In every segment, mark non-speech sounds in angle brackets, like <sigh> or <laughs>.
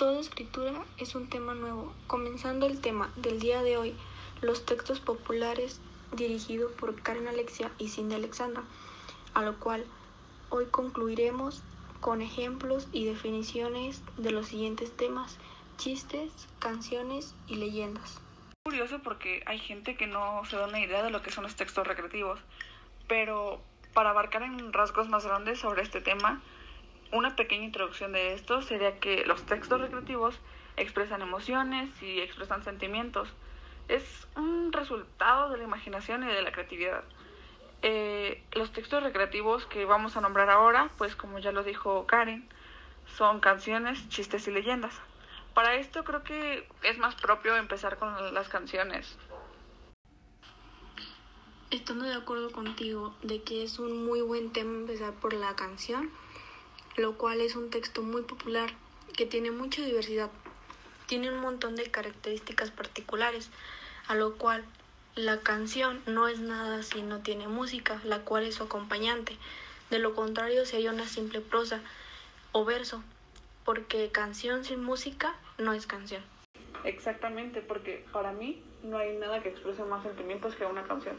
Toda escritura es un tema nuevo. Comenzando el tema del día de hoy, los textos populares dirigido por Karen Alexia y Cindy Alexandra, a lo cual hoy concluiremos con ejemplos y definiciones de los siguientes temas, chistes, canciones y leyendas. Curioso porque hay gente que no se da una idea de lo que son los textos recreativos, pero para abarcar en rasgos más grandes sobre este tema, una pequeña introducción de esto sería que los textos recreativos expresan emociones y expresan sentimientos. Es un resultado de la imaginación y de la creatividad. Eh, los textos recreativos que vamos a nombrar ahora, pues como ya lo dijo Karen, son canciones, chistes y leyendas. Para esto creo que es más propio empezar con las canciones. Estando de acuerdo contigo de que es un muy buen tema empezar por la canción, lo cual es un texto muy popular que tiene mucha diversidad. Tiene un montón de características particulares, a lo cual la canción no es nada si no tiene música, la cual es su acompañante. De lo contrario sería una simple prosa o verso, porque canción sin música no es canción. Exactamente, porque para mí no hay nada que exprese más sentimientos que una canción.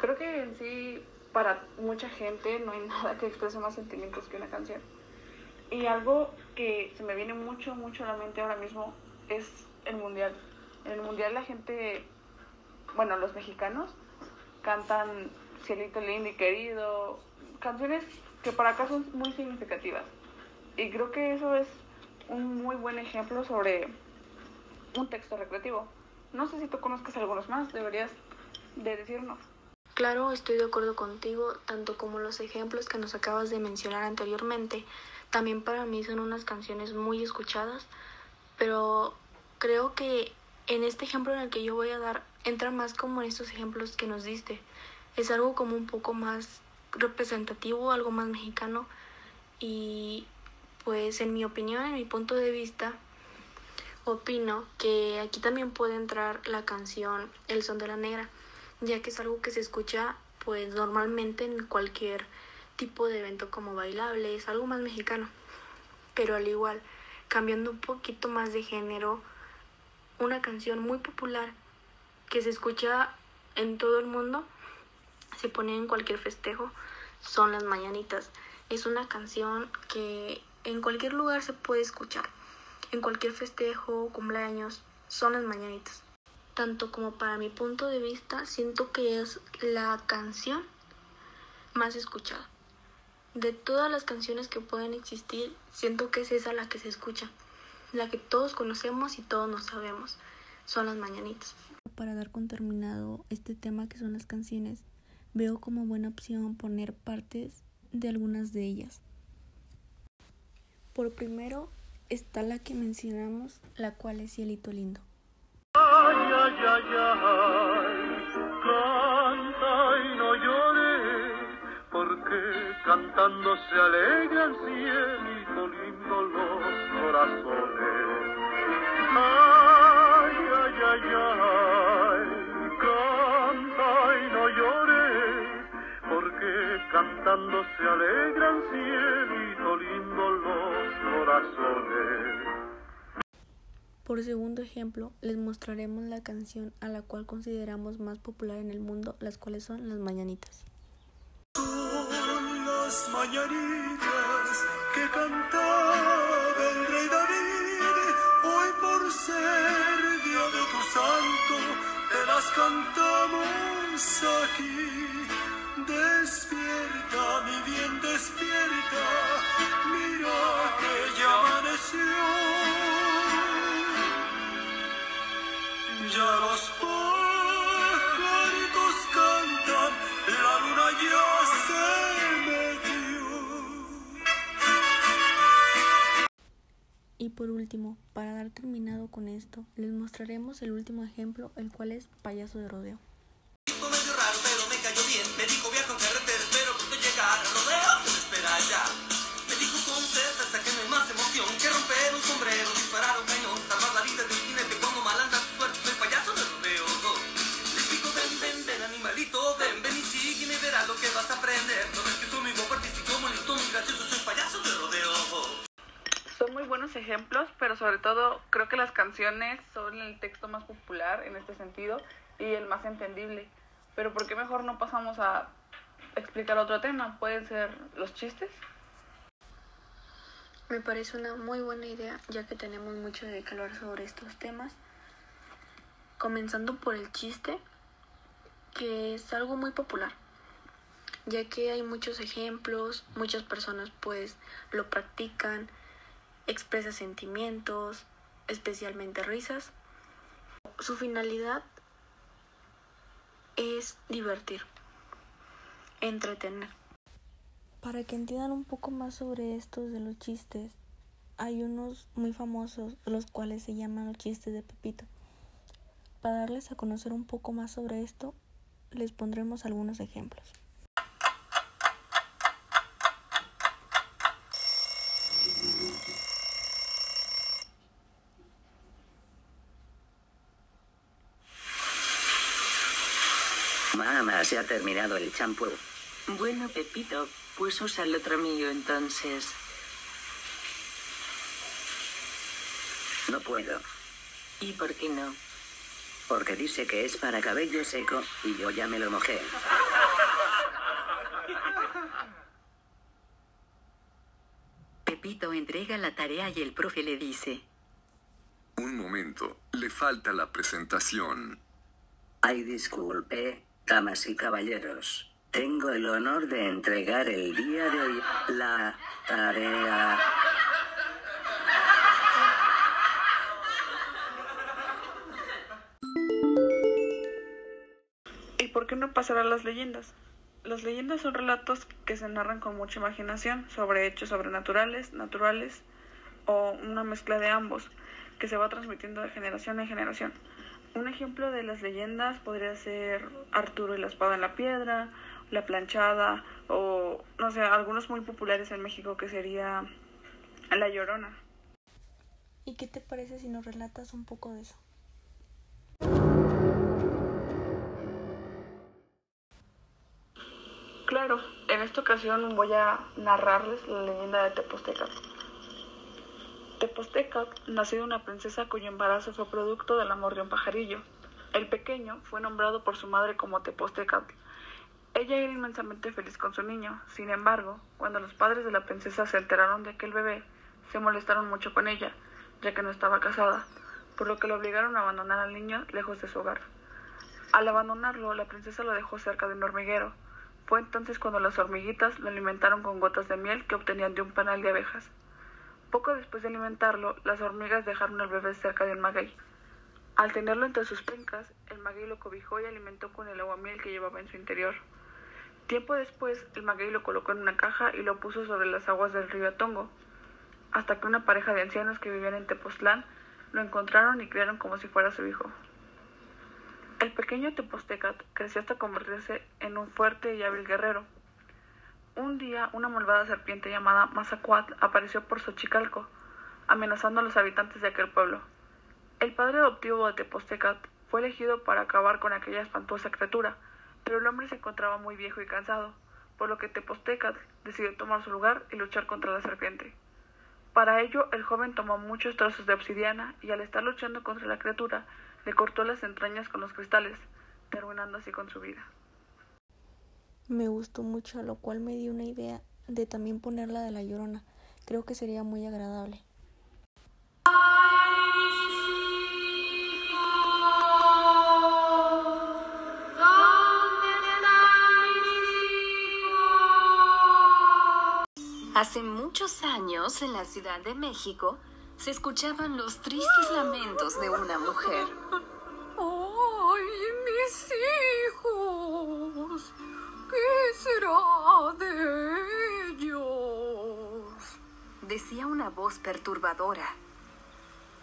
Creo que en sí, para mucha gente, no hay <laughs> nada que exprese más sentimientos que una canción. Y algo que se me viene mucho, mucho a la mente ahora mismo es el mundial. En el mundial la gente, bueno, los mexicanos cantan Cielito lindo querido, canciones que para acá son muy significativas. Y creo que eso es un muy buen ejemplo sobre un texto recreativo. No sé si tú conozcas algunos más, deberías de decirnos. Claro, estoy de acuerdo contigo, tanto como los ejemplos que nos acabas de mencionar anteriormente. También para mí son unas canciones muy escuchadas, pero creo que en este ejemplo en el que yo voy a dar entra más como en estos ejemplos que nos diste. Es algo como un poco más representativo, algo más mexicano y pues en mi opinión, en mi punto de vista, opino que aquí también puede entrar la canción El son de la negra, ya que es algo que se escucha pues normalmente en cualquier tipo de evento como bailable, es algo más mexicano. Pero al igual, cambiando un poquito más de género, una canción muy popular que se escucha en todo el mundo, se pone en cualquier festejo, son las mañanitas. Es una canción que en cualquier lugar se puede escuchar. En cualquier festejo, cumpleaños, son las mañanitas. Tanto como para mi punto de vista, siento que es la canción más escuchada. De todas las canciones que pueden existir, siento que es esa la que se escucha, la que todos conocemos y todos nos sabemos. Son las mañanitas. Para dar con terminado este tema que son las canciones, veo como buena opción poner partes de algunas de ellas. Por primero está la que mencionamos, la cual es Cielito Lindo. Cantando se alegran cielito lindo los corazones. Ay, ay, ay, ay, canta y no llores, porque cantando se alegran cielito lindo los corazones. Por segundo ejemplo, les mostraremos la canción a la cual consideramos más popular en el mundo, las cuales son las mañanitas. Son las mañanitas que cantaba el rey David, hoy por ser día de tu santo, te las cantamos aquí. Terminado con esto, les mostraremos el último ejemplo, el cual es payaso de rodeo. Ejemplos, pero sobre todo creo que las canciones son el texto más popular en este sentido y el más entendible. Pero ¿por qué mejor no pasamos a explicar otro tema? Pueden ser los chistes. Me parece una muy buena idea ya que tenemos mucho de calor sobre estos temas. Comenzando por el chiste, que es algo muy popular, ya que hay muchos ejemplos, muchas personas pues lo practican, expresa sentimientos, especialmente risas. Su finalidad es divertir, entretener. Para que entiendan un poco más sobre estos de los chistes, hay unos muy famosos, los cuales se llaman los chistes de Pepito. Para darles a conocer un poco más sobre esto, les pondremos algunos ejemplos. Mamá, se ha terminado el champú. Bueno, Pepito, pues usa el otro mío entonces. No puedo, ¿Y por qué no? porque dice que es para cabello seco y yo ya me lo mojé. Pepito entrega la tarea y el profe le dice, Un momento, le falta la presentación. Ay, disculpe, damas y caballeros. Tengo el honor de entregar el día de hoy la tarea. ¿Y por qué no pasar a las leyendas? Las leyendas son relatos que se narran con mucha imaginación sobre hechos sobrenaturales, naturales o una mezcla de ambos, que se va transmitiendo de generación en generación. Un ejemplo de las leyendas podría ser Arturo y la espada en la piedra, la planchada o, no sé, algunos muy populares en México que sería La Llorona. ¿Y qué te parece si nos relatas un poco de eso? Claro, en esta ocasión voy a narrarles la leyenda de Tepostecat. Tepostecat nació una princesa cuyo embarazo fue producto del amor de un pajarillo. El pequeño fue nombrado por su madre como Tepostecat. Ella era inmensamente feliz con su niño. Sin embargo, cuando los padres de la princesa se enteraron de aquel bebé, se molestaron mucho con ella, ya que no estaba casada, por lo que lo obligaron a abandonar al niño lejos de su hogar. Al abandonarlo, la princesa lo dejó cerca de un hormiguero. Fue entonces cuando las hormiguitas lo alimentaron con gotas de miel que obtenían de un panal de abejas. Poco después de alimentarlo, las hormigas dejaron al bebé cerca de un maguey. Al tenerlo entre sus pencas, el maguey lo cobijó y alimentó con el agua miel que llevaba en su interior. Tiempo después, el maguey lo colocó en una caja y lo puso sobre las aguas del río Atongo, hasta que una pareja de ancianos que vivían en Tepoztlán lo encontraron y criaron como si fuera su hijo. El pequeño Tepostecat creció hasta convertirse en un fuerte y hábil guerrero. Un día, una malvada serpiente llamada Mazacuatl apareció por Xochicalco, amenazando a los habitantes de aquel pueblo. El padre adoptivo de Tepostecat fue elegido para acabar con aquella espantosa criatura, pero el hombre se encontraba muy viejo y cansado, por lo que Tepostecat decidió tomar su lugar y luchar contra la serpiente. Para ello, el joven tomó muchos trozos de obsidiana y al estar luchando contra la criatura, le cortó las entrañas con los cristales, terminando así con su vida. Me gustó mucho, lo cual me dio una idea de también ponerla de la llorona. Creo que sería muy agradable. Hace muchos años en la Ciudad de México se escuchaban los tristes lamentos de una mujer. Decía una voz perturbadora.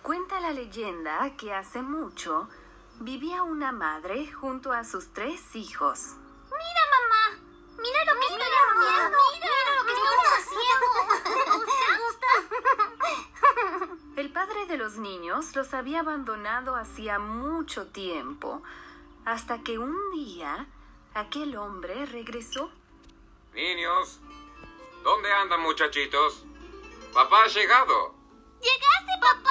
Cuenta la leyenda que hace mucho vivía una madre junto a sus tres hijos. Mira, mamá. Mira lo que estoy haciendo. Mira lo que estamos haciendo. ¿Te gusta? El padre de los niños los había abandonado hacía mucho tiempo, hasta que un día aquel hombre regresó. Niños, ¿dónde andan muchachitos? Papá ha llegado. ¡Llegaste, papá!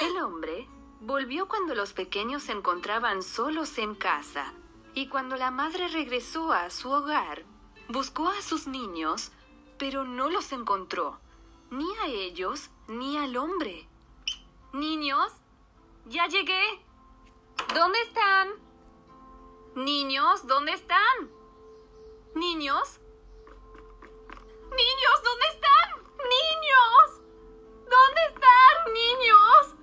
<laughs> El hombre volvió cuando los pequeños se encontraban solos en casa y cuando la madre regresó a su hogar, buscó a sus niños, pero no los encontró, ni a ellos ni al hombre. Niños, ya llegué. ¿Dónde están? Niños, ¿dónde están? Niños. Niños, ¿dónde están? Niños. ¿Dónde están, niños?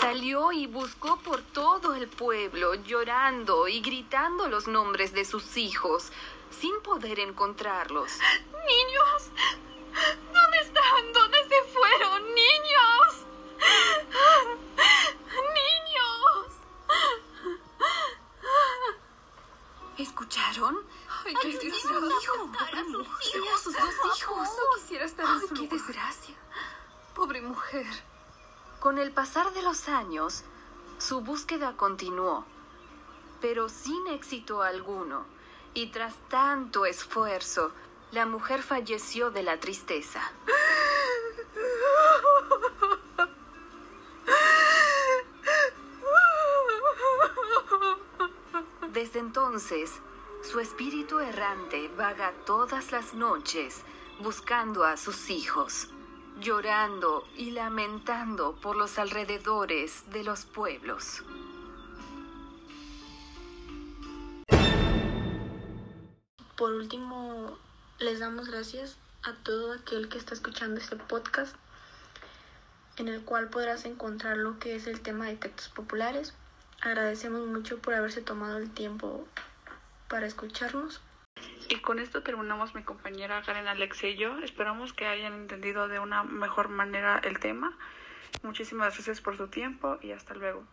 Salió y buscó por todo el pueblo, llorando y gritando los nombres de sus hijos, sin poder encontrarlos. <gasps> Niños, ¿dónde están? Desgracia. Pobre mujer. Tenía sus dos hijos. No quisiera estar en su qué desgracia. Pobre mujer. Con el pasar de los años, su búsqueda continuó, pero sin éxito alguno. Y tras tanto esfuerzo, la mujer falleció de la tristeza. Desde entonces, su espíritu errante vaga todas las noches buscando a sus hijos, llorando y lamentando por los alrededores de los pueblos. Por último, les damos gracias a todo aquel que está escuchando este podcast, en el cual podrás encontrar lo que es el tema de textos populares. Agradecemos mucho por haberse tomado el tiempo para escucharnos. Y con esto terminamos mi compañera Karen Alexe y yo. Esperamos que hayan entendido de una mejor manera el tema. Muchísimas gracias por su tiempo y hasta luego.